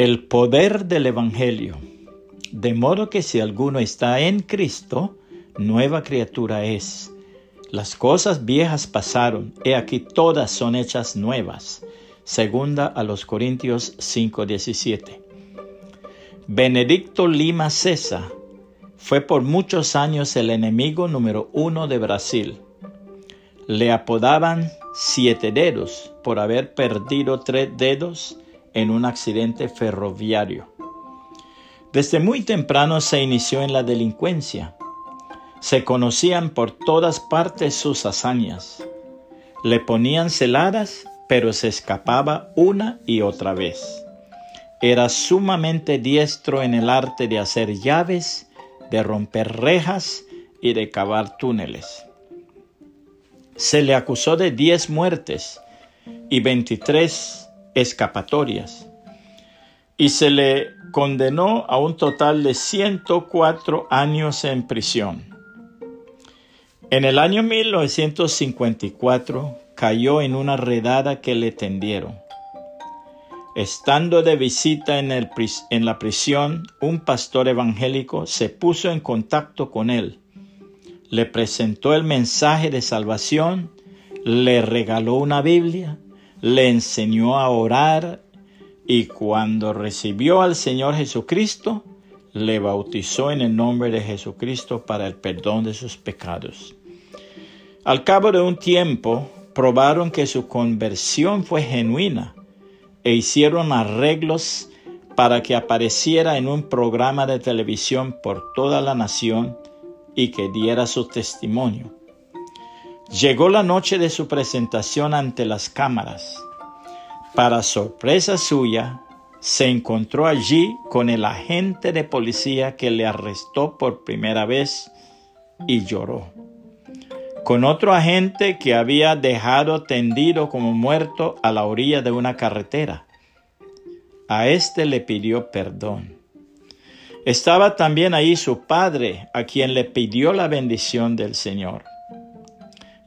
El poder del Evangelio. De modo que si alguno está en Cristo, nueva criatura es. Las cosas viejas pasaron, he aquí todas son hechas nuevas. Segunda a los Corintios 5:17. Benedicto Lima César fue por muchos años el enemigo número uno de Brasil. Le apodaban siete dedos por haber perdido tres dedos en un accidente ferroviario. Desde muy temprano se inició en la delincuencia. Se conocían por todas partes sus hazañas. Le ponían celadas, pero se escapaba una y otra vez. Era sumamente diestro en el arte de hacer llaves, de romper rejas y de cavar túneles. Se le acusó de diez muertes y veintitrés escapatorias y se le condenó a un total de 104 años en prisión. En el año 1954 cayó en una redada que le tendieron. Estando de visita en, el, en la prisión, un pastor evangélico se puso en contacto con él, le presentó el mensaje de salvación, le regaló una Biblia le enseñó a orar y cuando recibió al Señor Jesucristo, le bautizó en el nombre de Jesucristo para el perdón de sus pecados. Al cabo de un tiempo, probaron que su conversión fue genuina e hicieron arreglos para que apareciera en un programa de televisión por toda la nación y que diera su testimonio. Llegó la noche de su presentación ante las cámaras. Para sorpresa suya, se encontró allí con el agente de policía que le arrestó por primera vez y lloró. Con otro agente que había dejado tendido como muerto a la orilla de una carretera. A éste le pidió perdón. Estaba también ahí su padre, a quien le pidió la bendición del Señor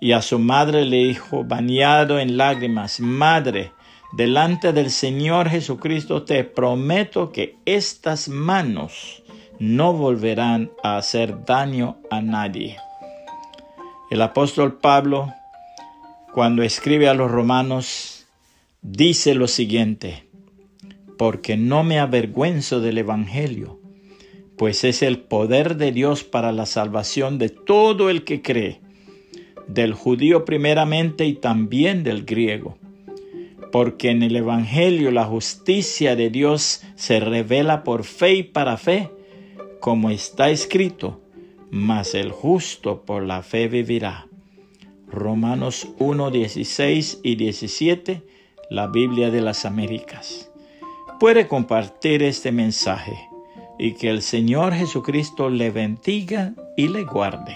y a su madre le dijo, bañado en lágrimas, Madre, delante del Señor Jesucristo te prometo que estas manos no volverán a hacer daño a nadie. El apóstol Pablo, cuando escribe a los romanos, dice lo siguiente, porque no me avergüenzo del Evangelio, pues es el poder de Dios para la salvación de todo el que cree del judío primeramente y también del griego, porque en el Evangelio la justicia de Dios se revela por fe y para fe, como está escrito, mas el justo por la fe vivirá. Romanos 1, 16 y 17, la Biblia de las Américas. Puede compartir este mensaje y que el Señor Jesucristo le bendiga y le guarde.